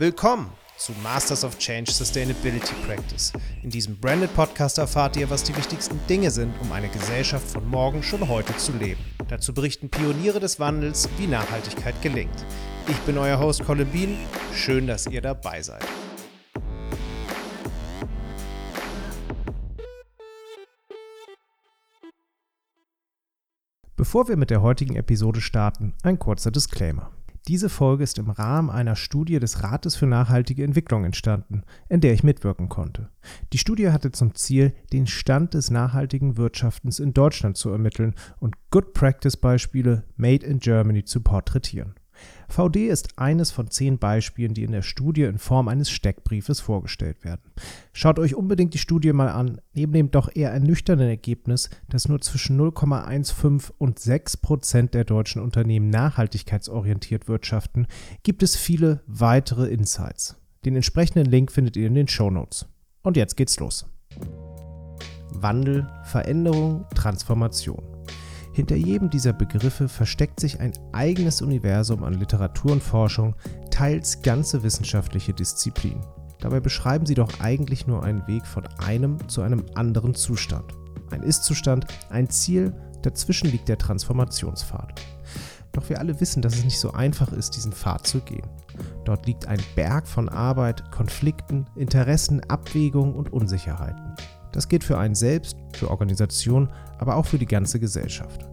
Willkommen zu Masters of Change Sustainability Practice. In diesem Branded Podcast erfahrt ihr, was die wichtigsten Dinge sind, um eine Gesellschaft von morgen schon heute zu leben. Dazu berichten Pioniere des Wandels, wie Nachhaltigkeit gelingt. Ich bin euer Host Colin Bean. Schön, dass ihr dabei seid. Bevor wir mit der heutigen Episode starten, ein kurzer Disclaimer. Diese Folge ist im Rahmen einer Studie des Rates für nachhaltige Entwicklung entstanden, in der ich mitwirken konnte. Die Studie hatte zum Ziel, den Stand des nachhaltigen Wirtschaftens in Deutschland zu ermitteln und Good Practice Beispiele Made in Germany zu porträtieren. VD ist eines von zehn Beispielen, die in der Studie in Form eines Steckbriefes vorgestellt werden. Schaut euch unbedingt die Studie mal an. Neben dem doch eher ernüchternden Ergebnis, dass nur zwischen 0,15 und 6 Prozent der deutschen Unternehmen nachhaltigkeitsorientiert wirtschaften, gibt es viele weitere Insights. Den entsprechenden Link findet ihr in den Show Notes. Und jetzt geht's los. Wandel, Veränderung, Transformation. Hinter jedem dieser Begriffe versteckt sich ein eigenes Universum an Literatur und Forschung, teils ganze wissenschaftliche Disziplinen. Dabei beschreiben sie doch eigentlich nur einen Weg von einem zu einem anderen Zustand. Ein Ist-Zustand, ein Ziel, dazwischen liegt der Transformationspfad. Doch wir alle wissen, dass es nicht so einfach ist, diesen Pfad zu gehen. Dort liegt ein Berg von Arbeit, Konflikten, Interessen, Abwägungen und Unsicherheiten. Das geht für einen selbst, für Organisationen, aber auch für die ganze Gesellschaft.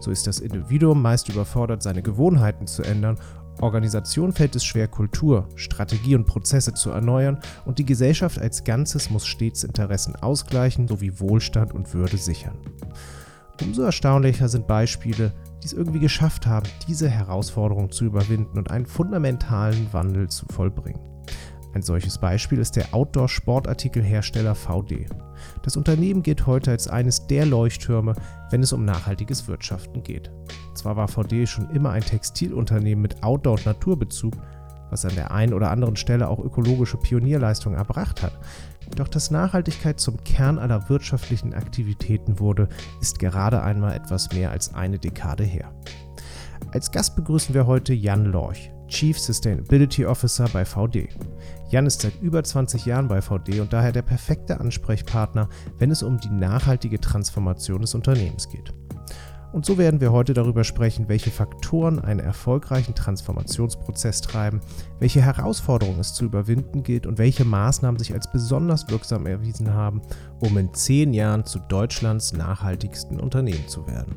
So ist das Individuum meist überfordert, seine Gewohnheiten zu ändern, Organisation fällt es schwer, Kultur, Strategie und Prozesse zu erneuern und die Gesellschaft als Ganzes muss stets Interessen ausgleichen sowie Wohlstand und Würde sichern. Umso erstaunlicher sind Beispiele, die es irgendwie geschafft haben, diese Herausforderung zu überwinden und einen fundamentalen Wandel zu vollbringen. Ein solches Beispiel ist der Outdoor-Sportartikelhersteller VD. Das Unternehmen gilt heute als eines der Leuchttürme, wenn es um nachhaltiges Wirtschaften geht. Zwar war VD schon immer ein Textilunternehmen mit Outdoor- und Naturbezug, was an der einen oder anderen Stelle auch ökologische Pionierleistungen erbracht hat. Doch dass Nachhaltigkeit zum Kern aller wirtschaftlichen Aktivitäten wurde, ist gerade einmal etwas mehr als eine Dekade her. Als Gast begrüßen wir heute Jan Lorch, Chief Sustainability Officer bei VD. Jan ist seit über 20 Jahren bei VD und daher der perfekte Ansprechpartner, wenn es um die nachhaltige Transformation des Unternehmens geht. Und so werden wir heute darüber sprechen, welche Faktoren einen erfolgreichen Transformationsprozess treiben, welche Herausforderungen es zu überwinden gilt und welche Maßnahmen sich als besonders wirksam erwiesen haben, um in zehn Jahren zu Deutschlands nachhaltigsten Unternehmen zu werden.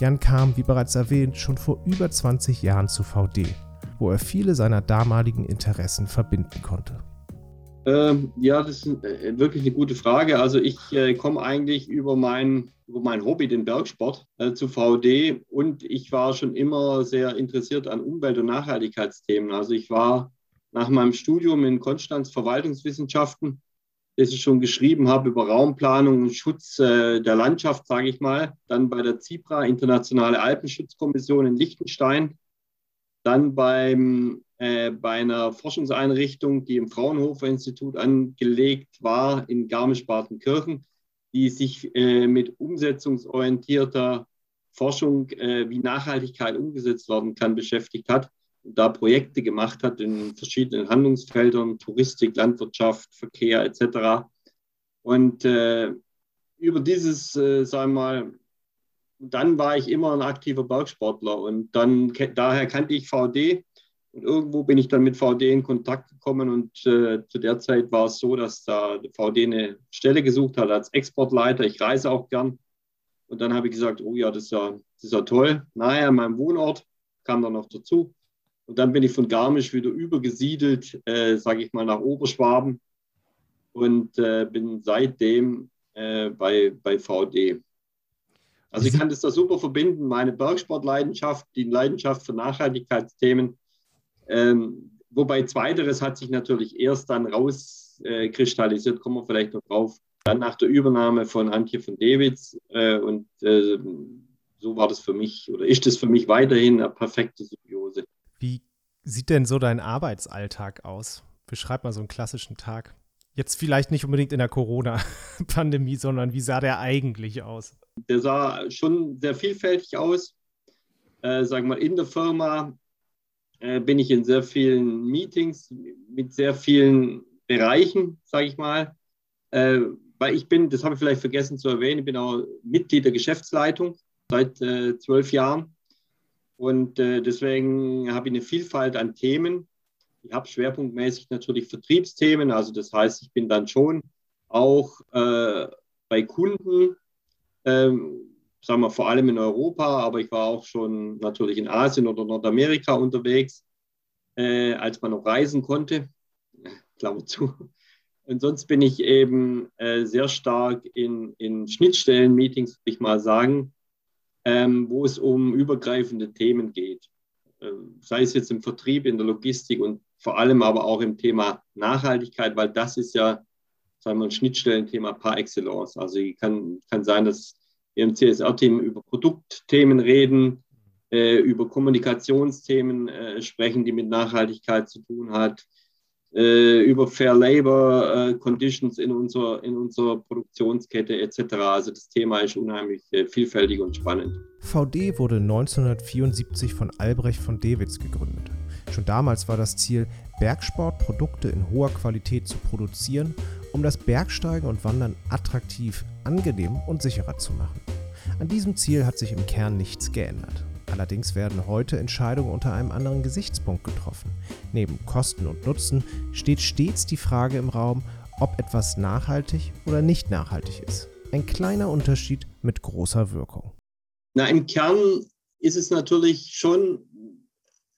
Jan kam, wie bereits erwähnt, schon vor über 20 Jahren zu VD wo er viele seiner damaligen Interessen verbinden konnte? Ähm, ja, das ist äh, wirklich eine gute Frage. Also ich äh, komme eigentlich über mein, über mein Hobby, den Bergsport, äh, zu VD und ich war schon immer sehr interessiert an Umwelt- und Nachhaltigkeitsthemen. Also ich war nach meinem Studium in Konstanz Verwaltungswissenschaften, das ich schon geschrieben habe über Raumplanung und Schutz äh, der Landschaft, sage ich mal, dann bei der ZIPRA, Internationale Alpenschutzkommission in Liechtenstein dann beim, äh, bei einer Forschungseinrichtung, die im Fraunhofer Institut angelegt war, in Garmisch-Partenkirchen, die sich äh, mit umsetzungsorientierter Forschung, äh, wie Nachhaltigkeit umgesetzt werden kann, beschäftigt hat und da Projekte gemacht hat in verschiedenen Handlungsfeldern, Touristik, Landwirtschaft, Verkehr etc. Und äh, über dieses, äh, sagen wir mal, dann war ich immer ein aktiver Bergsportler und dann daher kannte ich VD und irgendwo bin ich dann mit VD in Kontakt gekommen und äh, zu der Zeit war es so, dass da VD eine Stelle gesucht hat als Exportleiter. Ich reise auch gern und dann habe ich gesagt, oh ja, das ist ja, das ist ja toll. Naja, mein Wohnort kam dann noch dazu und dann bin ich von Garmisch wieder übergesiedelt, äh, sage ich mal, nach Oberschwaben und äh, bin seitdem äh, bei, bei VD. Also ich kann das da super verbinden, meine Bergsportleidenschaft, die Leidenschaft für Nachhaltigkeitsthemen. Ähm, wobei zweiteres hat sich natürlich erst dann rauskristallisiert, äh, kommen wir vielleicht noch drauf, dann nach der Übernahme von Antje von Dewitz. Äh, und äh, so war das für mich oder ist das für mich weiterhin eine perfekte Symbiose. Wie sieht denn so dein Arbeitsalltag aus? Beschreib mal so einen klassischen Tag. Jetzt vielleicht nicht unbedingt in der Corona-Pandemie, sondern wie sah der eigentlich aus? Der sah schon sehr vielfältig aus. Äh, sagen wir in der Firma äh, bin ich in sehr vielen Meetings mit sehr vielen Bereichen, sage ich mal. Äh, weil ich bin, das habe ich vielleicht vergessen zu erwähnen, ich bin auch Mitglied der Geschäftsleitung seit äh, zwölf Jahren. Und äh, deswegen habe ich eine Vielfalt an Themen. Ich habe schwerpunktmäßig natürlich Vertriebsthemen. Also das heißt, ich bin dann schon auch äh, bei Kunden, ähm, sagen wir vor allem in Europa, aber ich war auch schon natürlich in Asien oder Nordamerika unterwegs, äh, als man noch reisen konnte. Klammer zu. Und sonst bin ich eben äh, sehr stark in, in Schnittstellen-Meetings, würde ich mal sagen, ähm, wo es um übergreifende Themen geht. Äh, sei es jetzt im Vertrieb, in der Logistik und vor allem aber auch im Thema Nachhaltigkeit, weil das ist ja, sagen wir, ein Schnittstellenthema par excellence. Also kann, kann sein, dass wir im CSR-Team über Produktthemen reden, äh, über Kommunikationsthemen äh, sprechen, die mit Nachhaltigkeit zu tun hat, äh, über Fair Labor äh, Conditions in unserer, in unserer Produktionskette etc. Also das Thema ist unheimlich äh, vielfältig und spannend. VD wurde 1974 von Albrecht von Dewitz gegründet. Schon damals war das Ziel, Bergsportprodukte in hoher Qualität zu produzieren, um das Bergsteigen und Wandern attraktiv, angenehm und sicherer zu machen. An diesem Ziel hat sich im Kern nichts geändert. Allerdings werden heute Entscheidungen unter einem anderen Gesichtspunkt getroffen. Neben Kosten und Nutzen steht stets die Frage im Raum, ob etwas nachhaltig oder nicht nachhaltig ist. Ein kleiner Unterschied mit großer Wirkung. Na, im Kern ist es natürlich schon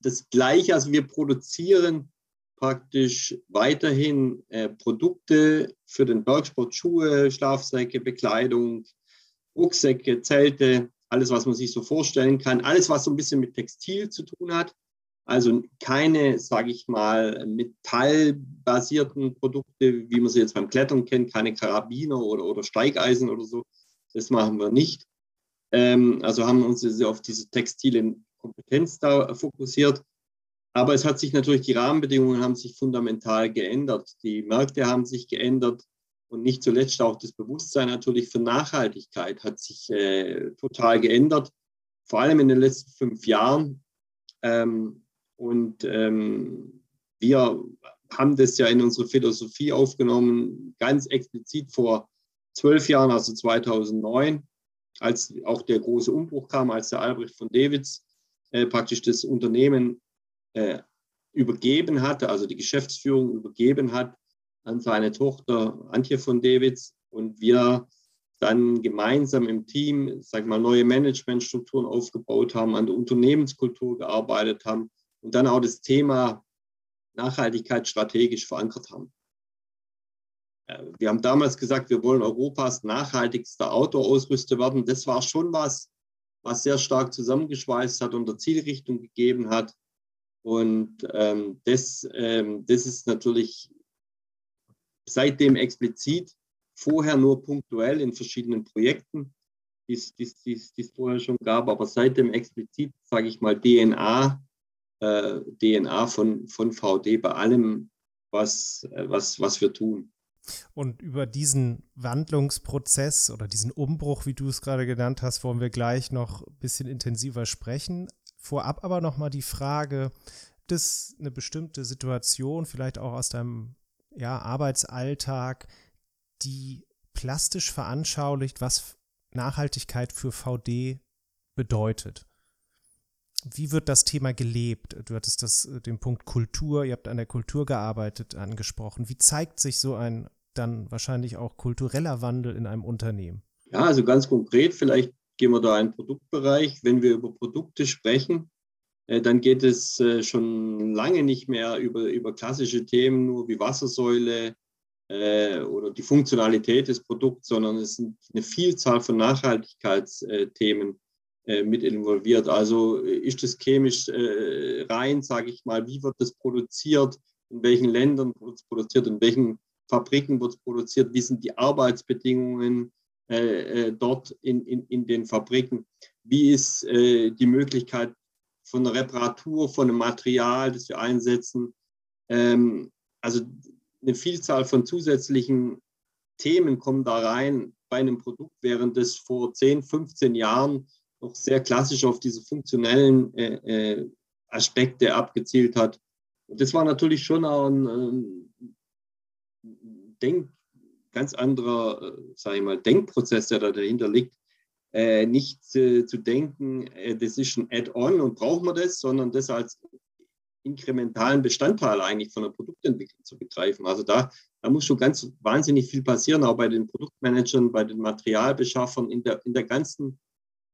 das Gleiche. Also wir produzieren praktisch weiterhin äh, Produkte für den Bergsport, Schuhe, Schlafsäcke, Bekleidung, Rucksäcke, Zelte, alles, was man sich so vorstellen kann, alles, was so ein bisschen mit Textil zu tun hat. Also keine, sage ich mal, metallbasierten Produkte, wie man sie jetzt beim Klettern kennt, keine Karabiner oder, oder Steigeisen oder so. Das machen wir nicht. Ähm, also haben wir uns auf diese textile Kompetenz da fokussiert. Aber es hat sich natürlich, die Rahmenbedingungen haben sich fundamental geändert. Die Märkte haben sich geändert. Und nicht zuletzt auch das Bewusstsein natürlich für Nachhaltigkeit hat sich äh, total geändert, vor allem in den letzten fünf Jahren. Ähm, und ähm, wir haben das ja in unsere Philosophie aufgenommen, ganz explizit vor zwölf Jahren, also 2009, als auch der große Umbruch kam, als der Albrecht von Davids äh, praktisch das Unternehmen äh, übergeben hatte, also die Geschäftsführung übergeben hat an seine Tochter Antje von Davids und wir dann gemeinsam im Team, sag mal, neue Managementstrukturen aufgebaut haben, an der Unternehmenskultur gearbeitet haben und dann auch das Thema Nachhaltigkeit strategisch verankert haben. Äh, wir haben damals gesagt, wir wollen Europas nachhaltigster Outdoor-Ausrüster werden. Das war schon was, was sehr stark zusammengeschweißt hat und der Zielrichtung gegeben hat. Und ähm, das, ähm, das ist natürlich seitdem explizit, vorher nur punktuell in verschiedenen Projekten, die es vorher schon gab, aber seitdem explizit, sage ich mal, DNA, äh, DNA von, von VD bei allem, was, äh, was, was wir tun. Und über diesen Wandlungsprozess oder diesen Umbruch, wie du es gerade genannt hast, wollen wir gleich noch ein bisschen intensiver sprechen. Vorab aber nochmal die Frage, dass eine bestimmte Situation, vielleicht auch aus deinem ja, Arbeitsalltag, die plastisch veranschaulicht, was Nachhaltigkeit für VD bedeutet. Wie wird das Thema gelebt? Du hattest das, äh, den Punkt Kultur, ihr habt an der Kultur gearbeitet, angesprochen. Wie zeigt sich so ein dann wahrscheinlich auch kultureller Wandel in einem Unternehmen? Ja, also ganz konkret, vielleicht gehen wir da in den Produktbereich. Wenn wir über Produkte sprechen, äh, dann geht es äh, schon lange nicht mehr über, über klassische Themen, nur wie Wassersäule oder die Funktionalität des Produkts, sondern es sind eine Vielzahl von Nachhaltigkeitsthemen mit involviert. Also ist es chemisch rein, sage ich mal, wie wird das produziert, in welchen Ländern wird es produziert, in welchen Fabriken wird es produziert, wie sind die Arbeitsbedingungen dort in, in, in den Fabriken, wie ist die Möglichkeit von der Reparatur, von dem Material, das wir einsetzen. Ähm, also eine Vielzahl von zusätzlichen Themen kommen da rein bei einem Produkt, während es vor 10, 15 Jahren noch sehr klassisch auf diese funktionellen äh, äh, Aspekte abgezielt hat. Und das war natürlich schon auch ein, ein Denk, ganz anderer, äh, sage ich mal, Denkprozess, der da dahinter liegt. Äh, nicht äh, zu denken, äh, das ist ein Add-on und brauchen wir das, sondern das als inkrementalen Bestandteil eigentlich von der Produktentwicklung zu begreifen. Also da, da muss schon ganz wahnsinnig viel passieren, auch bei den Produktmanagern, bei den Materialbeschaffern, in der, in der ganzen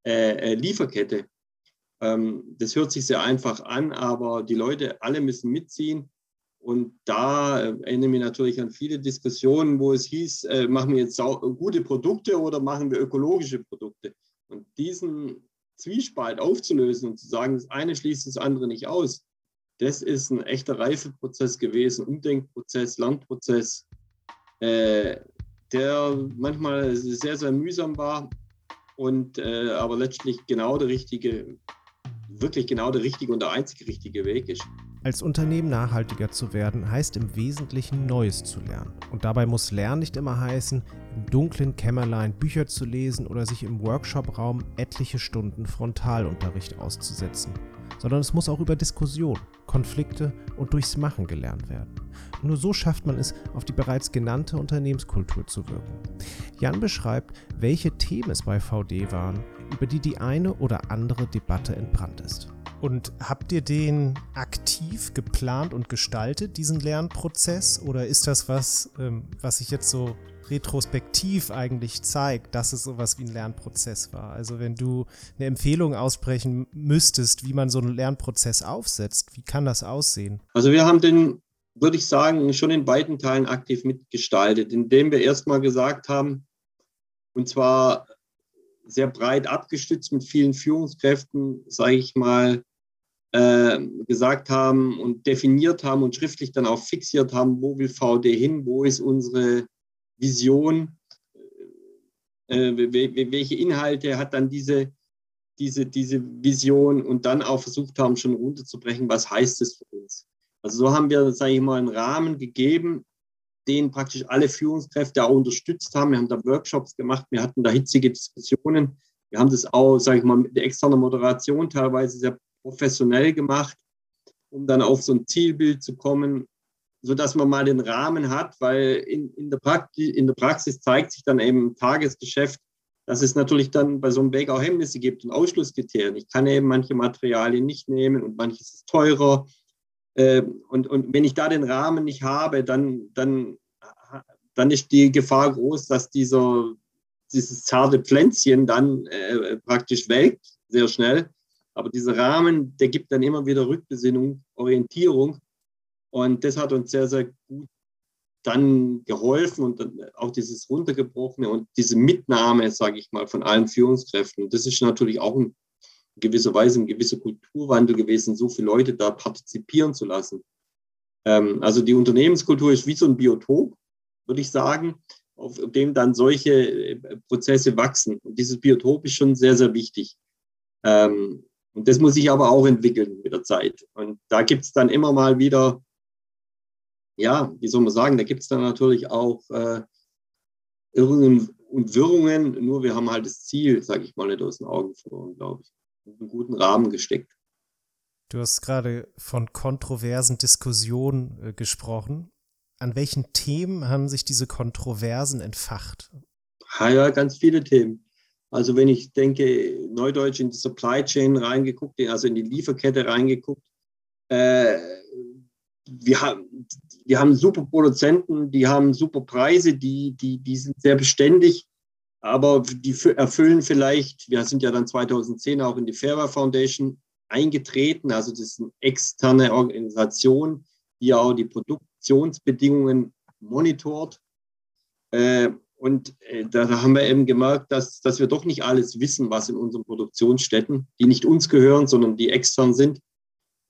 äh, äh Lieferkette. Ähm, das hört sich sehr einfach an, aber die Leute alle müssen mitziehen. Und da äh, erinnere ich mich natürlich an viele Diskussionen, wo es hieß, äh, machen wir jetzt gute Produkte oder machen wir ökologische Produkte? Und diesen Zwiespalt aufzulösen und zu sagen, das eine schließt das andere nicht aus, das ist ein echter Reifeprozess gewesen, Umdenkprozess, Lernprozess, äh, der manchmal sehr, sehr mühsam war und äh, aber letztlich genau der richtige, wirklich genau der richtige und der einzige richtige Weg ist. Als Unternehmen nachhaltiger zu werden, heißt im Wesentlichen Neues zu lernen. Und dabei muss Lernen nicht immer heißen, im dunklen Kämmerlein Bücher zu lesen oder sich im Workshopraum etliche Stunden Frontalunterricht auszusetzen sondern es muss auch über Diskussion, Konflikte und durchs Machen gelernt werden. Nur so schafft man es, auf die bereits genannte Unternehmenskultur zu wirken. Jan beschreibt, welche Themen es bei VD waren, über die die eine oder andere Debatte entbrannt ist. Und habt ihr den aktiv geplant und gestaltet, diesen Lernprozess? Oder ist das was, ähm, was ich jetzt so retrospektiv eigentlich zeigt, dass es sowas wie ein Lernprozess war. Also wenn du eine Empfehlung aussprechen müsstest, wie man so einen Lernprozess aufsetzt, wie kann das aussehen? Also wir haben den, würde ich sagen, schon in beiden Teilen aktiv mitgestaltet, indem wir erstmal gesagt haben, und zwar sehr breit abgestützt mit vielen Führungskräften, sage ich mal, äh, gesagt haben und definiert haben und schriftlich dann auch fixiert haben, wo will VD hin, wo ist unsere Vision, äh, welche Inhalte hat dann diese, diese, diese Vision und dann auch versucht haben, schon runterzubrechen, was heißt es für uns. Also so haben wir, sage ich mal, einen Rahmen gegeben, den praktisch alle Führungskräfte auch unterstützt haben. Wir haben da Workshops gemacht, wir hatten da hitzige Diskussionen. Wir haben das auch, sage ich mal, mit der externen Moderation teilweise sehr professionell gemacht, um dann auf so ein Zielbild zu kommen, so dass man mal den Rahmen hat, weil in, in, der Praxis, in der Praxis zeigt sich dann eben im Tagesgeschäft, dass es natürlich dann bei so einem Weg auch Hemmnisse gibt und Ausschlusskriterien. Ich kann eben manche Materialien nicht nehmen und manches ist teurer. Ähm, und, und wenn ich da den Rahmen nicht habe, dann, dann, dann ist die Gefahr groß, dass dieser, dieses zarte Pflänzchen dann äh, praktisch welkt, sehr schnell. Aber dieser Rahmen, der gibt dann immer wieder Rückbesinnung, Orientierung. Und das hat uns sehr, sehr gut dann geholfen und dann auch dieses runtergebrochene und diese Mitnahme, sage ich mal, von allen Führungskräften. das ist natürlich auch in gewisser Weise ein gewisser Kulturwandel gewesen, so viele Leute da partizipieren zu lassen. Ähm, also die Unternehmenskultur ist wie so ein Biotop, würde ich sagen, auf dem dann solche äh, Prozesse wachsen. Und dieses Biotop ist schon sehr, sehr wichtig. Ähm, und das muss sich aber auch entwickeln mit der Zeit. Und da gibt es dann immer mal wieder ja, wie soll man sagen, da gibt es dann natürlich auch äh, Irrungen und Wirrungen, nur wir haben halt das Ziel, sage ich mal, nicht aus den Augen verloren, glaube ich, in einen guten Rahmen gesteckt. Du hast gerade von kontroversen Diskussionen äh, gesprochen. An welchen Themen haben sich diese Kontroversen entfacht? Ja, ja, ganz viele Themen. Also wenn ich denke, Neudeutsch in die Supply Chain reingeguckt, also in die Lieferkette reingeguckt, äh, wir haben, wir haben super Produzenten, die haben super Preise, die, die, die sind sehr beständig, aber die erfüllen vielleicht, wir sind ja dann 2010 auch in die Fairware Foundation eingetreten, also das ist eine externe Organisation, die auch die Produktionsbedingungen monitort. Äh, und äh, da haben wir eben gemerkt, dass, dass wir doch nicht alles wissen, was in unseren Produktionsstätten, die nicht uns gehören, sondern die extern sind,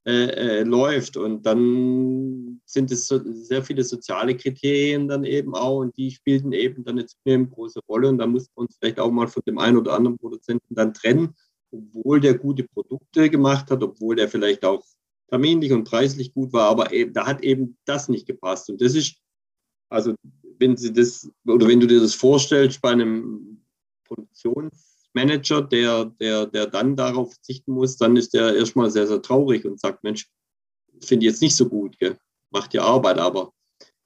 äh, äh, läuft. Und dann sind es so, sehr viele soziale Kriterien dann eben auch und die spielten eben dann eine zunehmend große Rolle. Und da mussten wir uns vielleicht auch mal von dem einen oder anderen Produzenten dann trennen, obwohl der gute Produkte gemacht hat, obwohl der vielleicht auch terminlich und preislich gut war, aber eben, da hat eben das nicht gepasst. Und das ist, also wenn Sie das, oder wenn du dir das vorstellst bei einem Produktions Manager, der, der, der dann darauf verzichten muss, dann ist der erstmal sehr, sehr traurig und sagt, Mensch, finde ich jetzt nicht so gut, gell? macht ja Arbeit, aber.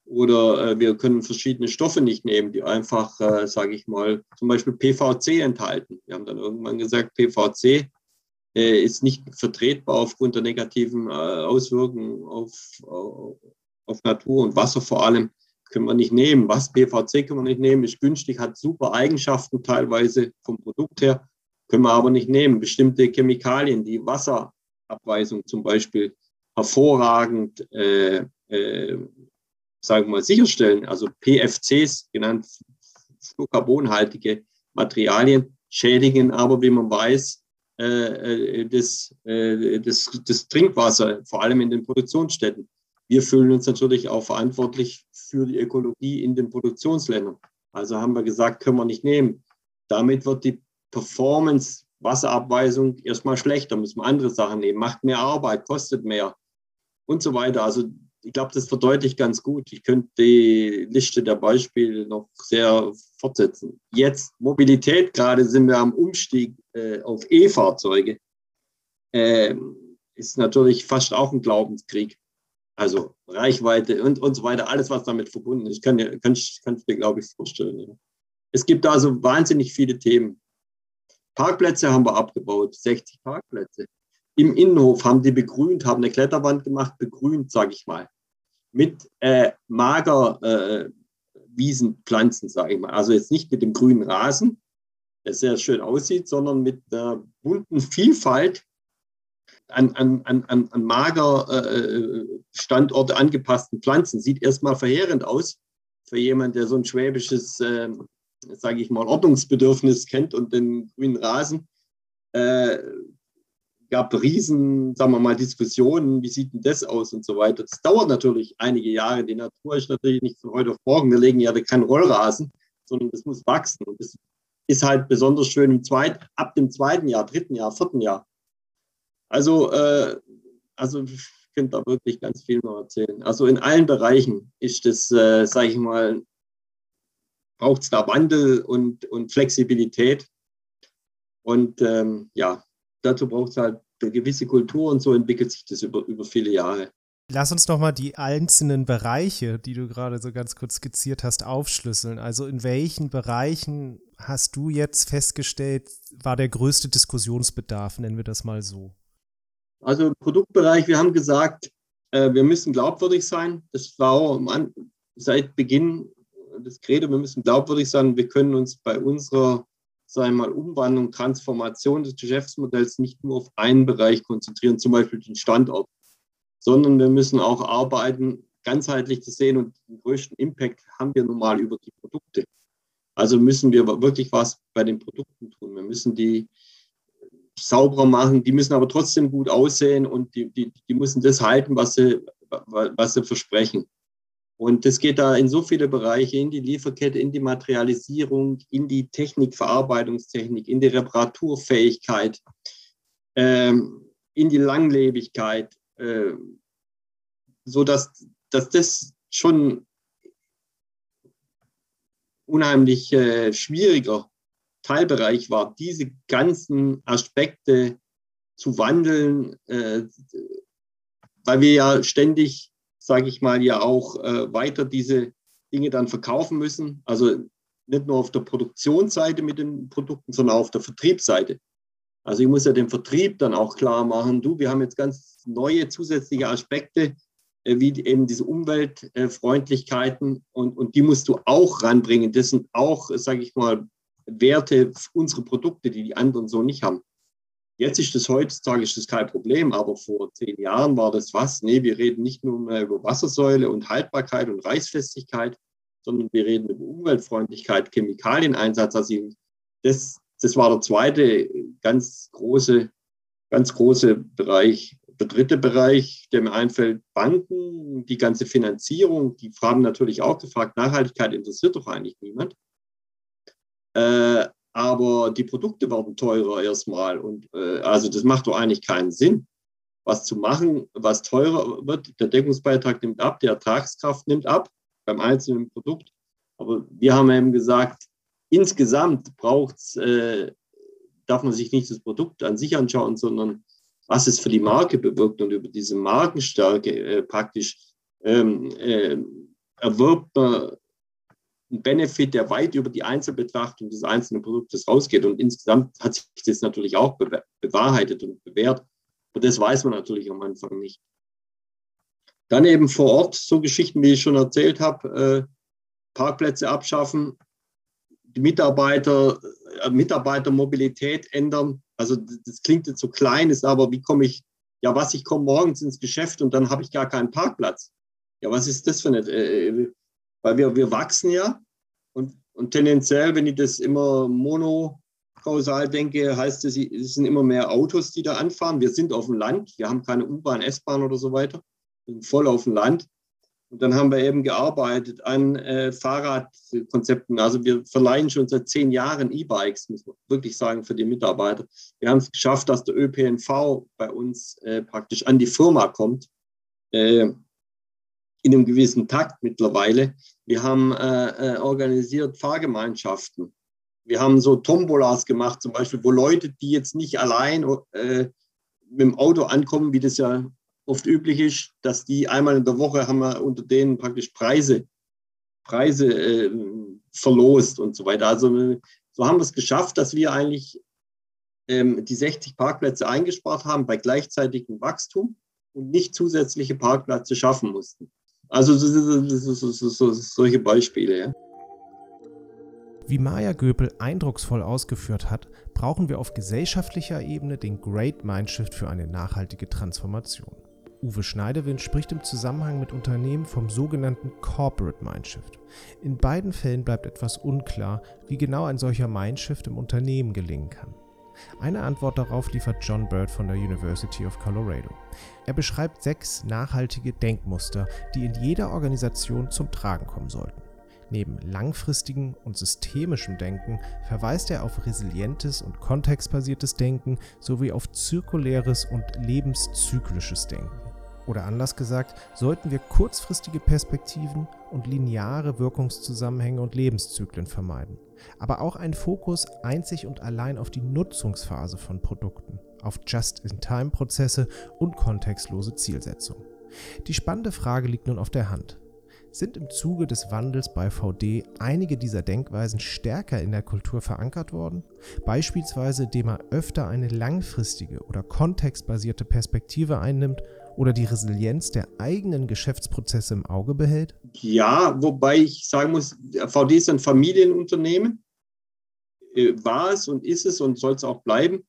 Oder äh, wir können verschiedene Stoffe nicht nehmen, die einfach, äh, sage ich mal, zum Beispiel PVC enthalten. Wir haben dann irgendwann gesagt, PVC äh, ist nicht vertretbar aufgrund der negativen äh, Auswirkungen auf, auf, auf Natur und Wasser vor allem können wir nicht nehmen. Was PVC können wir nicht nehmen, ist günstig, hat super Eigenschaften teilweise vom Produkt her, können wir aber nicht nehmen. Bestimmte Chemikalien, die Wasserabweisung zum Beispiel hervorragend, äh, äh, sagen wir mal, sicherstellen, also PFCs, genannt fluorcarbonhaltige Materialien, schädigen aber, wie man weiß, äh, äh das, äh, das, das Trinkwasser, vor allem in den Produktionsstätten. Wir fühlen uns natürlich auch verantwortlich für die Ökologie in den Produktionsländern. Also haben wir gesagt, können wir nicht nehmen. Damit wird die Performance, Wasserabweisung erstmal schlechter, müssen wir andere Sachen nehmen, macht mehr Arbeit, kostet mehr und so weiter. Also ich glaube, das verdeutlicht ganz gut. Ich könnte die Liste der Beispiele noch sehr fortsetzen. Jetzt Mobilität, gerade sind wir am Umstieg äh, auf E-Fahrzeuge, äh, ist natürlich fast auch ein Glaubenskrieg. Also Reichweite und, und so weiter, alles, was damit verbunden ist, kann, kann, kannst du dir, glaube ich, vorstellen. Ja. Es gibt also wahnsinnig viele Themen. Parkplätze haben wir abgebaut, 60 Parkplätze. Im Innenhof haben die begrünt, haben eine Kletterwand gemacht, begrünt, sage ich mal. Mit äh, mager äh, Wiesenpflanzen, sage ich mal. Also jetzt nicht mit dem grünen Rasen, der sehr schön aussieht, sondern mit der bunten Vielfalt an, an, an, an mager äh, Standorte angepassten Pflanzen. Sieht erstmal verheerend aus für jemanden, der so ein schwäbisches, äh, sage ich mal, Ordnungsbedürfnis kennt und den grünen Rasen. Äh, gab riesen, sagen wir mal, Diskussionen, wie sieht denn das aus und so weiter. Das dauert natürlich einige Jahre. Die Natur ist natürlich nicht von heute auf morgen. Wir legen ja keinen Rollrasen, sondern das muss wachsen. Und das ist halt besonders schön im zweiten, ab dem zweiten Jahr, dritten Jahr, vierten Jahr. Also, äh, also ich könnte da wirklich ganz viel noch erzählen. Also in allen Bereichen ist das, äh, sage ich mal, braucht es da Wandel und, und Flexibilität. Und ähm, ja, dazu braucht es halt eine gewisse Kultur und so entwickelt sich das über, über viele Jahre. Lass uns doch mal die einzelnen Bereiche, die du gerade so ganz kurz skizziert hast, aufschlüsseln. Also in welchen Bereichen hast du jetzt festgestellt, war der größte Diskussionsbedarf, nennen wir das mal so? Also im Produktbereich, wir haben gesagt, äh, wir müssen glaubwürdig sein. Das war seit Beginn des Credo, wir müssen glaubwürdig sein. Wir können uns bei unserer sagen wir mal, Umwandlung, Transformation des Geschäftsmodells nicht nur auf einen Bereich konzentrieren, zum Beispiel den Standort, sondern wir müssen auch arbeiten, ganzheitlich zu sehen und den größten Impact haben wir nun mal über die Produkte. Also müssen wir wirklich was bei den Produkten tun. Wir müssen die sauberer machen. Die müssen aber trotzdem gut aussehen und die, die, die müssen das halten, was sie, was sie versprechen. Und das geht da in so viele Bereiche, in die Lieferkette, in die Materialisierung, in die Technikverarbeitungstechnik, in die Reparaturfähigkeit, ähm, in die Langlebigkeit, äh, so dass, dass das schon unheimlich äh, schwieriger Teilbereich war, diese ganzen Aspekte zu wandeln, äh, weil wir ja ständig, sage ich mal, ja auch äh, weiter diese Dinge dann verkaufen müssen. Also nicht nur auf der Produktionsseite mit den Produkten, sondern auch auf der Vertriebsseite. Also ich muss ja den Vertrieb dann auch klar machen, du, wir haben jetzt ganz neue zusätzliche Aspekte, äh, wie eben diese Umweltfreundlichkeiten und, und die musst du auch ranbringen. Das sind auch, sage ich mal, Werte, unsere Produkte, die die anderen so nicht haben. Jetzt ist das heutzutage ist das kein Problem, aber vor zehn Jahren war das was? Nee, wir reden nicht nur mehr über Wassersäule und Haltbarkeit und Reißfestigkeit, sondern wir reden über Umweltfreundlichkeit, Chemikalieneinsatz. Also das, das war der zweite ganz große, ganz große Bereich. Der dritte Bereich, der mir einfällt, Banken, die ganze Finanzierung, die haben natürlich auch gefragt, Nachhaltigkeit interessiert doch eigentlich niemand. Äh, aber die Produkte werden teurer erstmal. Und äh, also das macht doch eigentlich keinen Sinn, was zu machen, was teurer wird. Der Deckungsbeitrag nimmt ab, die Ertragskraft nimmt ab beim einzelnen Produkt. Aber wir haben eben gesagt, insgesamt braucht äh, darf man sich nicht das Produkt an sich anschauen, sondern was es für die Marke bewirkt und über diese Markenstärke äh, praktisch ähm, äh, erwirbt man einen Benefit, der weit über die Einzelbetrachtung des einzelnen Produktes rausgeht. Und insgesamt hat sich das natürlich auch bewahrheitet und bewährt. Und das weiß man natürlich am Anfang nicht. Dann eben vor Ort so Geschichten, wie ich schon erzählt habe, äh, Parkplätze abschaffen, die Mitarbeiter, äh, Mitarbeitermobilität ändern. Also das klingt jetzt so klein, ist aber, wie komme ich, ja was, ich komme morgens ins Geschäft und dann habe ich gar keinen Parkplatz. Ja, was ist das für eine, äh, weil wir, wir wachsen ja und, und tendenziell, wenn ich das immer monokausal denke, heißt es, es sind immer mehr Autos, die da anfahren. Wir sind auf dem Land, wir haben keine U-Bahn, S-Bahn oder so weiter, wir sind voll auf dem Land. Und dann haben wir eben gearbeitet an äh, Fahrradkonzepten. Also wir verleihen schon seit zehn Jahren E-Bikes, muss man wirklich sagen, für die Mitarbeiter. Wir haben es geschafft, dass der ÖPNV bei uns äh, praktisch an die Firma kommt, äh, in einem gewissen Takt mittlerweile. Wir haben äh, äh, organisiert Fahrgemeinschaften. Wir haben so Tombolas gemacht, zum Beispiel, wo Leute, die jetzt nicht allein äh, mit dem Auto ankommen, wie das ja oft üblich ist, dass die einmal in der Woche haben wir unter denen praktisch Preise, Preise äh, verlost und so weiter. Also so haben wir es geschafft, dass wir eigentlich ähm, die 60 Parkplätze eingespart haben bei gleichzeitigem Wachstum und nicht zusätzliche Parkplätze schaffen mussten. Also solche Beispiele. Ja. Wie Maya Göpel eindrucksvoll ausgeführt hat, brauchen wir auf gesellschaftlicher Ebene den Great Mindshift für eine nachhaltige Transformation. Uwe Schneidewind spricht im Zusammenhang mit Unternehmen vom sogenannten Corporate Mindshift. In beiden Fällen bleibt etwas unklar, wie genau ein solcher Mindshift im Unternehmen gelingen kann. Eine Antwort darauf liefert John Bird von der University of Colorado. Er beschreibt sechs nachhaltige Denkmuster, die in jeder Organisation zum Tragen kommen sollten. Neben langfristigem und systemischem Denken verweist er auf resilientes und kontextbasiertes Denken sowie auf zirkuläres und lebenszyklisches Denken. Oder anders gesagt, sollten wir kurzfristige Perspektiven und lineare Wirkungszusammenhänge und Lebenszyklen vermeiden, aber auch einen Fokus einzig und allein auf die Nutzungsphase von Produkten, auf Just-in-Time-Prozesse und kontextlose Zielsetzungen. Die spannende Frage liegt nun auf der Hand. Sind im Zuge des Wandels bei VD einige dieser Denkweisen stärker in der Kultur verankert worden? Beispielsweise, indem er öfter eine langfristige oder kontextbasierte Perspektive einnimmt oder die Resilienz der eigenen Geschäftsprozesse im Auge behält? Ja, wobei ich sagen muss, VD ist ein Familienunternehmen, äh, war es und ist es und soll es auch bleiben.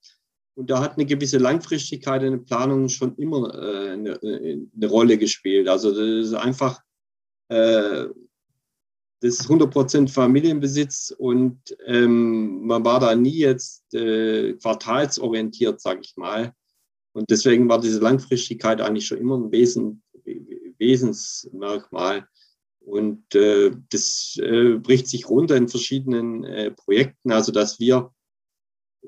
Und da hat eine gewisse Langfristigkeit in der Planung schon immer äh, eine, eine, Rolle gespielt. Also das ist einfach, äh, das ist 100% Familienbesitz und ähm, man war da nie jetzt äh, quartalsorientiert, sage ich mal. Und deswegen war diese Langfristigkeit eigentlich schon immer ein Wesen, Wesensmerkmal. Und äh, das äh, bricht sich runter in verschiedenen äh, Projekten. Also, dass wir,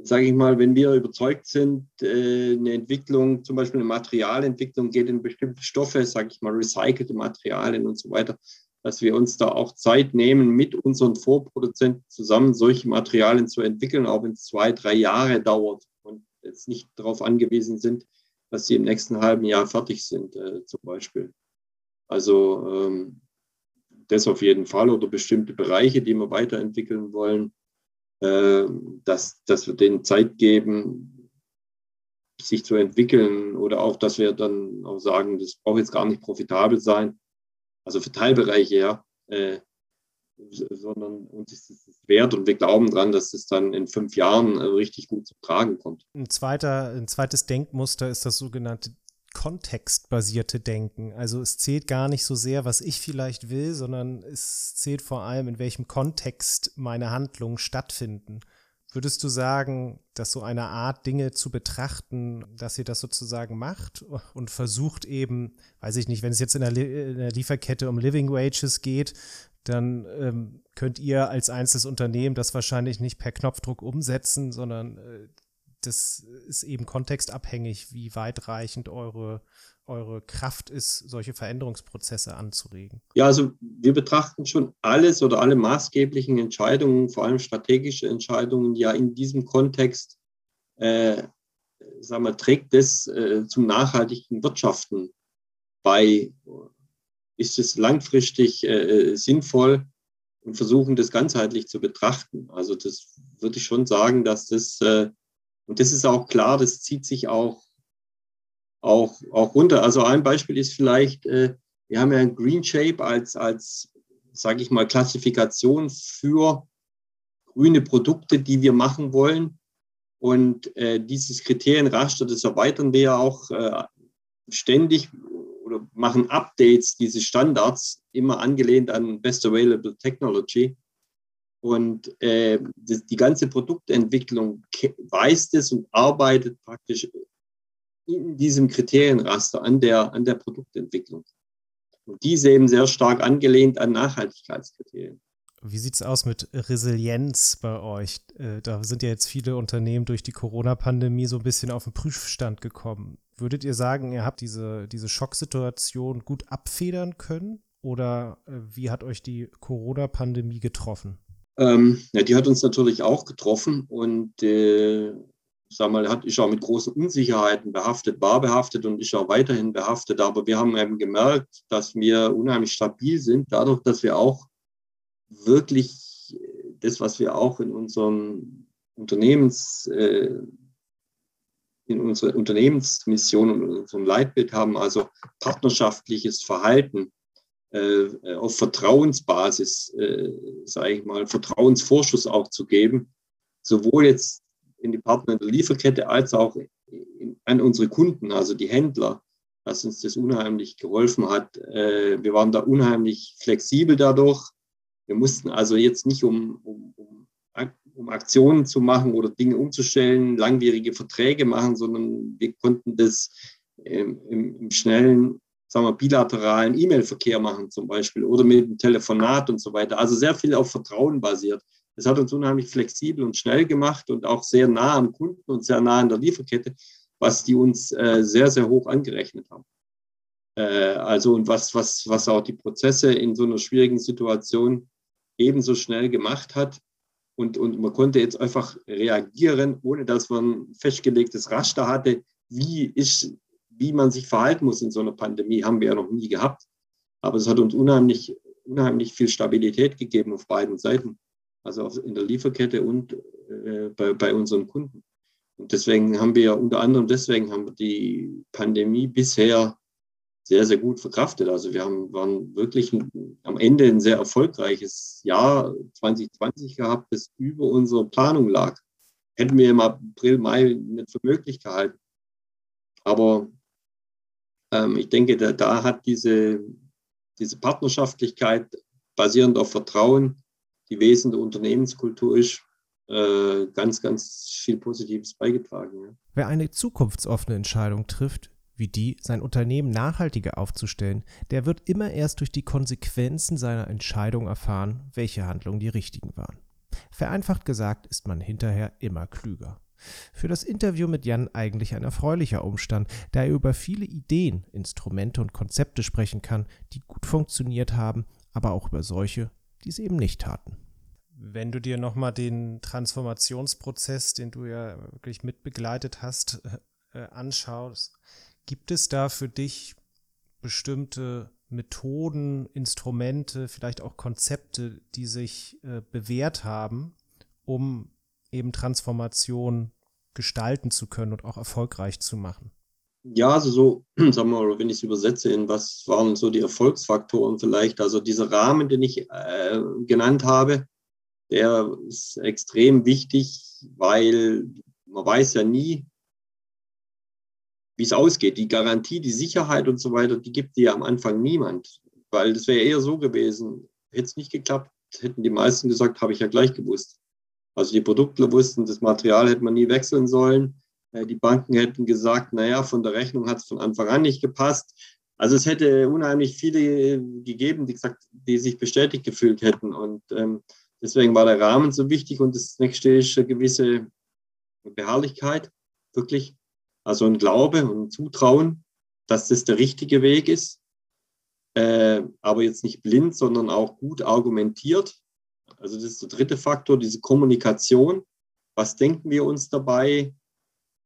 sage ich mal, wenn wir überzeugt sind, äh, eine Entwicklung, zum Beispiel eine Materialentwicklung geht in bestimmte Stoffe, sage ich mal, recycelte Materialien und so weiter, dass wir uns da auch Zeit nehmen, mit unseren Vorproduzenten zusammen solche Materialien zu entwickeln, auch wenn es zwei, drei Jahre dauert jetzt nicht darauf angewiesen sind, dass sie im nächsten halben Jahr fertig sind, äh, zum Beispiel. Also ähm, das auf jeden Fall oder bestimmte Bereiche, die wir weiterentwickeln wollen, äh, dass, dass wir denen Zeit geben, sich zu entwickeln oder auch, dass wir dann auch sagen, das braucht jetzt gar nicht profitabel sein. Also für Teilbereiche, ja. Äh, sondern uns ist es wert und wir glauben daran, dass es dann in fünf Jahren äh, richtig gut zu tragen kommt. Ein, zweiter, ein zweites Denkmuster ist das sogenannte kontextbasierte Denken. Also es zählt gar nicht so sehr, was ich vielleicht will, sondern es zählt vor allem, in welchem Kontext meine Handlungen stattfinden. Würdest du sagen, dass so eine Art Dinge zu betrachten, dass ihr das sozusagen macht und versucht eben, weiß ich nicht, wenn es jetzt in der, in der Lieferkette um Living Wages geht, dann ähm, könnt ihr als einzelnes Unternehmen das wahrscheinlich nicht per Knopfdruck umsetzen, sondern äh, das ist eben kontextabhängig, wie weitreichend eure, eure Kraft ist, solche Veränderungsprozesse anzuregen. Ja, also wir betrachten schon alles oder alle maßgeblichen Entscheidungen, vor allem strategische Entscheidungen, ja in diesem Kontext äh, sagen wir, trägt das äh, zum nachhaltigen Wirtschaften bei? Ist es langfristig äh, sinnvoll? Und versuchen, das ganzheitlich zu betrachten. Also das würde ich schon sagen, dass das, äh, und das ist auch klar, das zieht sich auch, auch, auch runter. Also ein Beispiel ist vielleicht, äh, wir haben ja ein Green Shape als, als sage ich mal, Klassifikation für grüne Produkte, die wir machen wollen. Und äh, dieses Kriterienraster, das erweitern wir ja auch äh, ständig oder machen Updates, diese Standards, immer angelehnt an Best Available Technology. Und äh, das, die ganze Produktentwicklung weiß es und arbeitet praktisch in diesem Kriterienraster an der, an der Produktentwicklung. Und diese eben sehr stark angelehnt an Nachhaltigkeitskriterien. Wie sieht es aus mit Resilienz bei euch? Äh, da sind ja jetzt viele Unternehmen durch die Corona-Pandemie so ein bisschen auf den Prüfstand gekommen. Würdet ihr sagen, ihr habt diese, diese Schocksituation gut abfedern können? Oder äh, wie hat euch die Corona-Pandemie getroffen? Ähm, ja, die hat uns natürlich auch getroffen und äh, sag mal, hat, ist auch mit großen Unsicherheiten behaftet, war behaftet und ist auch weiterhin behaftet. Aber wir haben eben gemerkt, dass wir unheimlich stabil sind, dadurch, dass wir auch wirklich das, was wir auch in unserem Unternehmens, äh, in unserer Unternehmensmission und unserem Leitbild haben, also partnerschaftliches Verhalten äh, auf Vertrauensbasis, äh, sage ich mal, Vertrauensvorschuss auch zu geben, sowohl jetzt in die Partner in der Lieferkette als auch in, an unsere Kunden, also die Händler, dass uns das unheimlich geholfen hat. Äh, wir waren da unheimlich flexibel dadurch. Wir mussten also jetzt nicht, um, um, um, Aktionen zu machen oder Dinge umzustellen, langwierige Verträge machen, sondern wir konnten das im, im, im schnellen, sagen wir, bilateralen E-Mail-Verkehr machen zum Beispiel oder mit dem Telefonat und so weiter. Also sehr viel auf Vertrauen basiert. Das hat uns unheimlich flexibel und schnell gemacht und auch sehr nah am Kunden und sehr nah an der Lieferkette, was die uns äh, sehr, sehr hoch angerechnet haben. Äh, also und was, was, was auch die Prozesse in so einer schwierigen Situation ebenso schnell gemacht hat. Und, und man konnte jetzt einfach reagieren, ohne dass man festgelegtes Raster hatte, wie, ist, wie man sich verhalten muss in so einer Pandemie, haben wir ja noch nie gehabt. Aber es hat uns unheimlich, unheimlich viel Stabilität gegeben auf beiden Seiten, also in der Lieferkette und äh, bei, bei unseren Kunden. Und deswegen haben wir unter anderem deswegen haben wir die Pandemie bisher sehr, sehr gut verkraftet. Also wir haben, waren wirklich am Ende ein sehr erfolgreiches Jahr 2020 gehabt, das über unserer Planung lag. Hätten wir im April, Mai nicht für möglich gehalten. Aber ähm, ich denke, da, da hat diese, diese Partnerschaftlichkeit basierend auf Vertrauen, die Wesen der Unternehmenskultur ist, äh, ganz, ganz viel Positives beigetragen. Ja. Wer eine zukunftsoffene Entscheidung trifft, wie die, sein Unternehmen nachhaltiger aufzustellen, der wird immer erst durch die Konsequenzen seiner Entscheidung erfahren, welche Handlungen die richtigen waren. Vereinfacht gesagt ist man hinterher immer klüger. Für das Interview mit Jan eigentlich ein erfreulicher Umstand, da er über viele Ideen, Instrumente und Konzepte sprechen kann, die gut funktioniert haben, aber auch über solche, die es eben nicht taten. Wenn du dir nochmal den Transformationsprozess, den du ja wirklich mitbegleitet hast, äh, anschaust, Gibt es da für dich bestimmte Methoden, Instrumente, vielleicht auch Konzepte, die sich äh, bewährt haben, um eben Transformation gestalten zu können und auch erfolgreich zu machen? Ja, also so, sagen wir mal, wenn ich es übersetze, in was waren so die Erfolgsfaktoren vielleicht? Also dieser Rahmen, den ich äh, genannt habe, der ist extrem wichtig, weil man weiß ja nie, wie es ausgeht. Die Garantie, die Sicherheit und so weiter, die gibt dir am Anfang niemand. Weil das wäre eher so gewesen, hätte es nicht geklappt, hätten die meisten gesagt, habe ich ja gleich gewusst. Also die Produktler wussten, das Material hätte man nie wechseln sollen. Äh, die Banken hätten gesagt, naja, von der Rechnung hat es von Anfang an nicht gepasst. Also es hätte unheimlich viele gegeben, die gesagt, die sich bestätigt gefühlt hätten. Und ähm, deswegen war der Rahmen so wichtig und das nächste ist eine gewisse Beharrlichkeit, wirklich also ein Glaube und ein Zutrauen, dass das der richtige Weg ist, äh, aber jetzt nicht blind, sondern auch gut argumentiert. Also das ist der dritte Faktor, diese Kommunikation. Was denken wir uns dabei?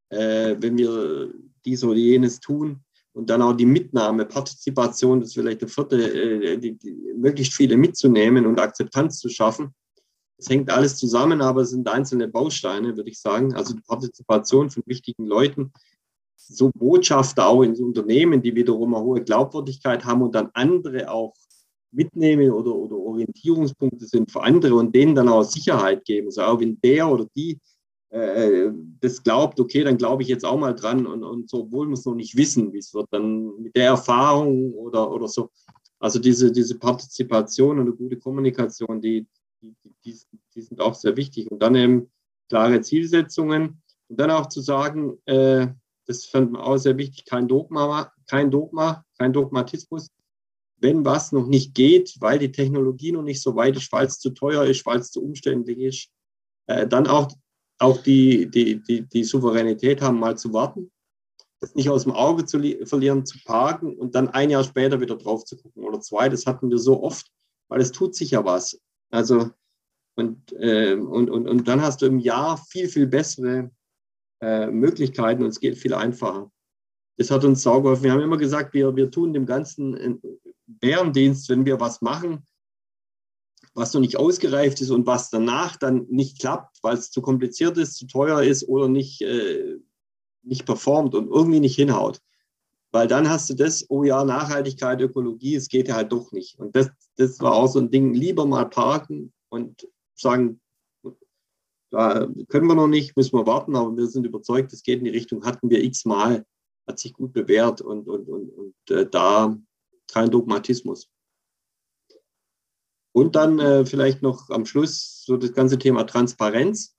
äh, wenn wir dies oder jenes tun. Und dann auch die Mitnahme, Partizipation, das ist vielleicht der vierte, äh, die, die, möglichst viele mitzunehmen und Akzeptanz zu schaffen. Es hängt alles zusammen, aber es sind einzelne Bausteine, würde ich sagen. Also die Partizipation von wichtigen Leuten, so Botschafter auch in so Unternehmen, die wiederum eine hohe Glaubwürdigkeit haben und dann andere auch mitnehmen oder, oder Orientierungspunkte sind für andere und denen dann auch Sicherheit geben. So auch wenn der oder die äh, das glaubt, okay, dann glaube ich jetzt auch mal dran und, und so, obwohl wir es noch nicht wissen, wie es wird, dann mit der Erfahrung oder, oder so. Also diese, diese Partizipation und eine gute Kommunikation, die, die, die, die sind auch sehr wichtig. Und dann eben klare Zielsetzungen und dann auch zu sagen, äh, das fand man auch sehr wichtig, kein Dogma, kein Dogma, kein Dogmatismus. Wenn was noch nicht geht, weil die Technologie noch nicht so weit ist, weil es zu teuer ist, weil es zu umständlich ist, äh, dann auch auch die, die, die, die Souveränität haben, mal zu warten, das nicht aus dem Auge zu verlieren, zu parken und dann ein Jahr später wieder drauf zu gucken oder zwei. Das hatten wir so oft, weil es tut sich ja was. Also, und, äh, und, und, und dann hast du im Jahr viel, viel bessere äh, Möglichkeiten und es geht viel einfacher. Das hat uns saugeholfen. Wir haben immer gesagt, wir, wir tun dem Ganzen Bärendienst, wenn wir was machen, was noch nicht ausgereift ist und was danach dann nicht klappt, weil es zu kompliziert ist, zu teuer ist oder nicht, äh, nicht performt und irgendwie nicht hinhaut. Weil dann hast du das, oh ja, Nachhaltigkeit, Ökologie, es geht ja halt doch nicht. Und das, das war auch so ein Ding, lieber mal parken und sagen, da können wir noch nicht, müssen wir warten, aber wir sind überzeugt, es geht in die Richtung, hatten wir x-mal, hat sich gut bewährt und, und, und, und äh, da kein Dogmatismus. Und dann äh, vielleicht noch am Schluss so das ganze Thema Transparenz.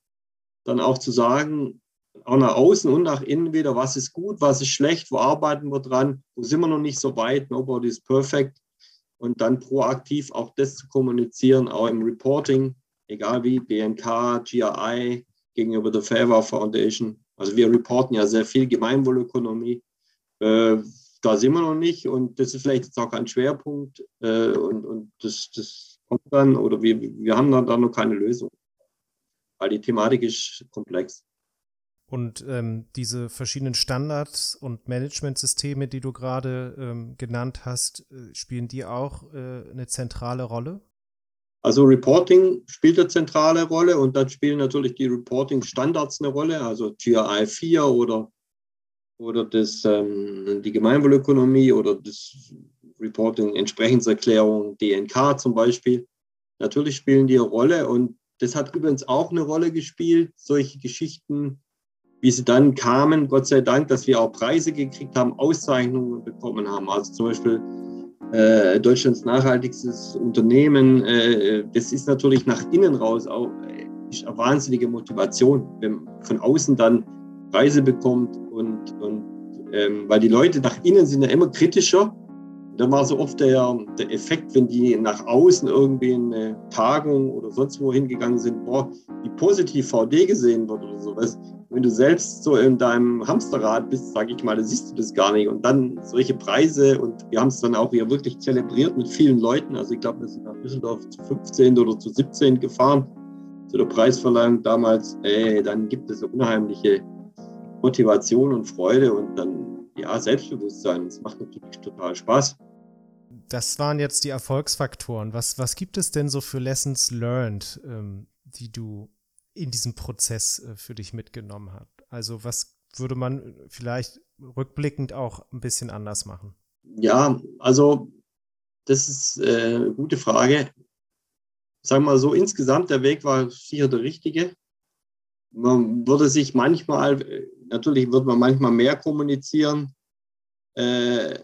Dann auch zu sagen, auch nach außen und nach innen wieder, was ist gut, was ist schlecht, wo arbeiten wir dran, wo sind wir noch nicht so weit, nobody is perfect. Und dann proaktiv auch das zu kommunizieren, auch im Reporting, egal wie, BNK, GRI, gegenüber der Favor Foundation. Also wir reporten ja sehr viel Gemeinwohlökonomie. Äh, da sind wir noch nicht und das ist vielleicht jetzt auch ein Schwerpunkt äh, und, und das, das kommt dann oder wir, wir haben dann, dann noch keine Lösung, weil die Thematik ist komplex. Und ähm, diese verschiedenen Standards und Managementsysteme, die du gerade ähm, genannt hast, äh, spielen die auch äh, eine zentrale Rolle? Also Reporting spielt eine zentrale Rolle und dann spielen natürlich die Reporting-Standards eine Rolle, also GRI 4 oder, oder das, ähm, die Gemeinwohlökonomie oder das Reporting, Entsprechenserklärung, DNK zum Beispiel. Natürlich spielen die eine Rolle und das hat übrigens auch eine Rolle gespielt, solche Geschichten, wie sie dann kamen, Gott sei Dank, dass wir auch Preise gekriegt haben, Auszeichnungen bekommen haben. Also zum Beispiel äh, Deutschlands nachhaltigstes Unternehmen, äh, das ist natürlich nach innen raus auch äh, eine wahnsinnige Motivation, wenn man von außen dann Preise bekommt und, und ähm, weil die Leute nach innen sind ja immer kritischer da war so oft der, der Effekt, wenn die nach außen irgendwie in eine Tagung oder sonst wo hingegangen sind, boah, wie positiv VD gesehen wird oder sowas. Wenn du selbst so in deinem Hamsterrad bist, sage ich mal, da siehst du das gar nicht. Und dann solche Preise und wir haben es dann auch hier wirklich zelebriert mit vielen Leuten. Also ich glaube, wir sind nach Düsseldorf zu 15 oder zu 17 gefahren zu der Preisverleihung damals. Ey, dann gibt es eine unheimliche Motivation und Freude und dann ja, Selbstbewusstsein. Es macht natürlich total Spaß das waren jetzt die Erfolgsfaktoren. Was, was gibt es denn so für Lessons learned, ähm, die du in diesem Prozess äh, für dich mitgenommen hast? Also was würde man vielleicht rückblickend auch ein bisschen anders machen? Ja, also das ist äh, eine gute Frage. Sagen wir mal so, insgesamt der Weg war sicher der richtige. Man würde sich manchmal, äh, natürlich würde man manchmal mehr kommunizieren, äh,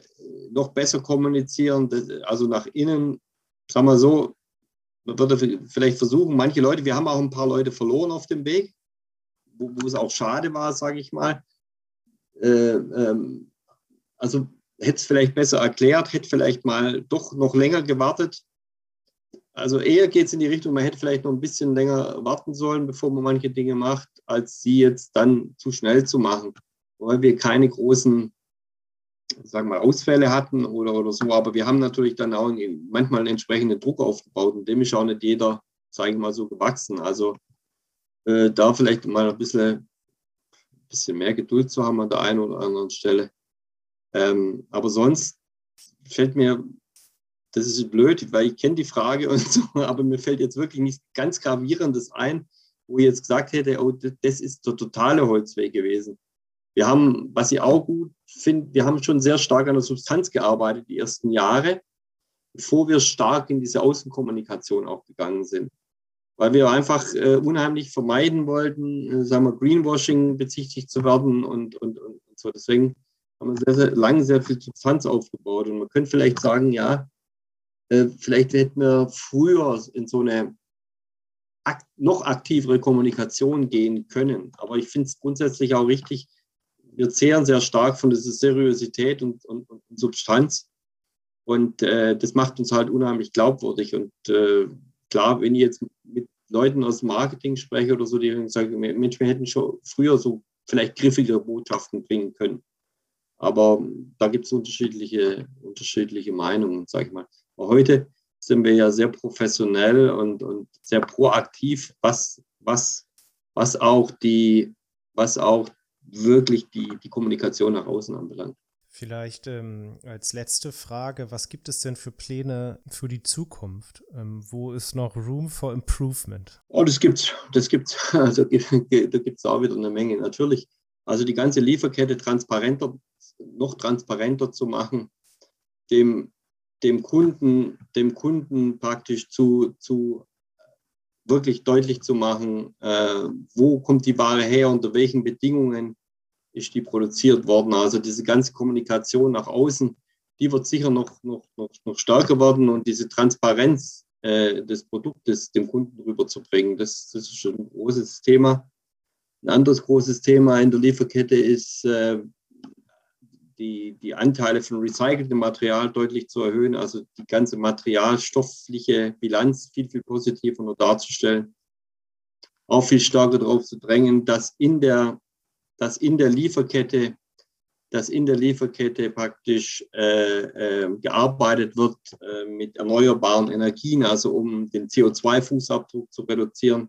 noch besser kommunizieren, also nach innen, sagen wir so, man würde vielleicht versuchen, manche Leute, wir haben auch ein paar Leute verloren auf dem Weg, wo, wo es auch schade war, sage ich mal. Äh, ähm, also hätte es vielleicht besser erklärt, hätte vielleicht mal doch noch länger gewartet. Also eher geht es in die Richtung, man hätte vielleicht noch ein bisschen länger warten sollen, bevor man manche Dinge macht, als sie jetzt dann zu schnell zu machen, weil wir keine großen sagen wir, Ausfälle hatten oder, oder so. Aber wir haben natürlich dann auch manchmal einen entsprechenden Druck aufgebaut und dem ist auch nicht jeder, sage ich mal, so gewachsen. Also äh, da vielleicht mal ein bisschen ein bisschen mehr Geduld zu haben an der einen oder anderen Stelle. Ähm, aber sonst fällt mir, das ist blöd, weil ich kenne die Frage und so, aber mir fällt jetzt wirklich nichts ganz Gravierendes ein, wo ich jetzt gesagt hätte, oh, das ist der totale Holzweg gewesen. Wir haben, was ich auch gut finde, wir haben schon sehr stark an der Substanz gearbeitet die ersten Jahre, bevor wir stark in diese Außenkommunikation auch gegangen sind. Weil wir einfach äh, unheimlich vermeiden wollten, äh, sagen wir, Greenwashing bezichtigt zu werden und, und, und so. Deswegen haben wir sehr, sehr lange sehr viel Substanz aufgebaut. Und man könnte vielleicht sagen, ja, äh, vielleicht hätten wir früher in so eine noch aktivere Kommunikation gehen können. Aber ich finde es grundsätzlich auch richtig, wir zehren sehr stark von dieser Seriosität und, und, und Substanz. Und äh, das macht uns halt unheimlich glaubwürdig. Und äh, klar, wenn ich jetzt mit Leuten aus Marketing spreche oder so, die sagen, Mensch, wir hätten schon früher so vielleicht griffige Botschaften bringen können. Aber da gibt es unterschiedliche, unterschiedliche Meinungen, sage ich mal. Aber heute sind wir ja sehr professionell und, und sehr proaktiv, was, was, was auch die, was auch wirklich die, die Kommunikation nach außen anbelangt. Vielleicht ähm, als letzte Frage, was gibt es denn für Pläne für die Zukunft? Ähm, wo ist noch Room for Improvement? Oh, das gibt's, das gibt's. Also da gibt es auch wieder eine Menge. Natürlich, also die ganze Lieferkette transparenter, noch transparenter zu machen, dem, dem Kunden, dem Kunden praktisch zu, zu wirklich deutlich zu machen, äh, wo kommt die Ware her, unter welchen Bedingungen ist die produziert worden. Also diese ganze Kommunikation nach außen, die wird sicher noch, noch, noch, noch stärker werden und diese Transparenz äh, des Produktes dem Kunden rüberzubringen, das, das ist schon ein großes Thema. Ein anderes großes Thema in der Lieferkette ist, äh, die, die Anteile von recyceltem Material deutlich zu erhöhen, also die ganze materialstoffliche Bilanz viel, viel positiver nur darzustellen. Auch viel stärker darauf zu drängen, dass in der, dass in der Lieferkette, dass in der Lieferkette praktisch äh, äh, gearbeitet wird äh, mit erneuerbaren Energien, also um den CO2-Fußabdruck zu reduzieren.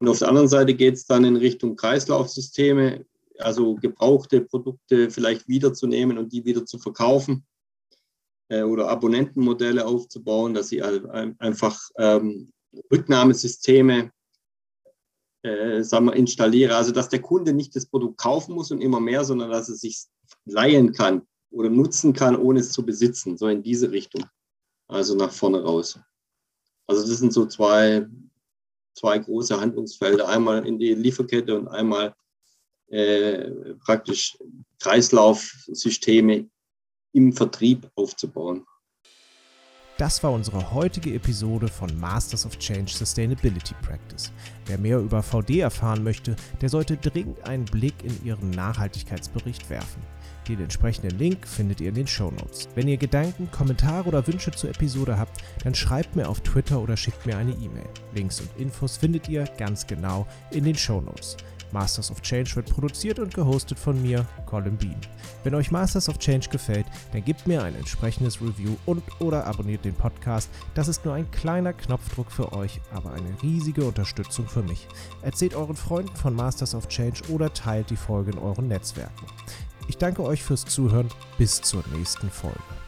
Und auf der anderen Seite geht es dann in Richtung Kreislaufsysteme, also gebrauchte Produkte vielleicht wiederzunehmen und die wieder zu verkaufen äh, oder Abonnentenmodelle aufzubauen, dass sie einfach ähm, Rücknahmesysteme äh, sagen wir, installiere, also dass der Kunde nicht das Produkt kaufen muss und immer mehr, sondern dass er sich leihen kann oder nutzen kann, ohne es zu besitzen, so in diese Richtung, also nach vorne raus. Also das sind so zwei, zwei große Handlungsfelder, einmal in die Lieferkette und einmal äh, praktisch Kreislaufsysteme im Vertrieb aufzubauen. Das war unsere heutige Episode von Masters of Change Sustainability Practice. Wer mehr über VD erfahren möchte, der sollte dringend einen Blick in ihren Nachhaltigkeitsbericht werfen. Den entsprechenden Link findet ihr in den Show Notes. Wenn ihr Gedanken, Kommentare oder Wünsche zur Episode habt, dann schreibt mir auf Twitter oder schickt mir eine E-Mail. Links und Infos findet ihr ganz genau in den Show Notes. Masters of Change wird produziert und gehostet von mir, Colin Bean. Wenn euch Masters of Change gefällt, dann gebt mir ein entsprechendes Review und oder abonniert den Podcast. Das ist nur ein kleiner Knopfdruck für euch, aber eine riesige Unterstützung für mich. Erzählt euren Freunden von Masters of Change oder teilt die Folge in euren Netzwerken. Ich danke euch fürs Zuhören. Bis zur nächsten Folge.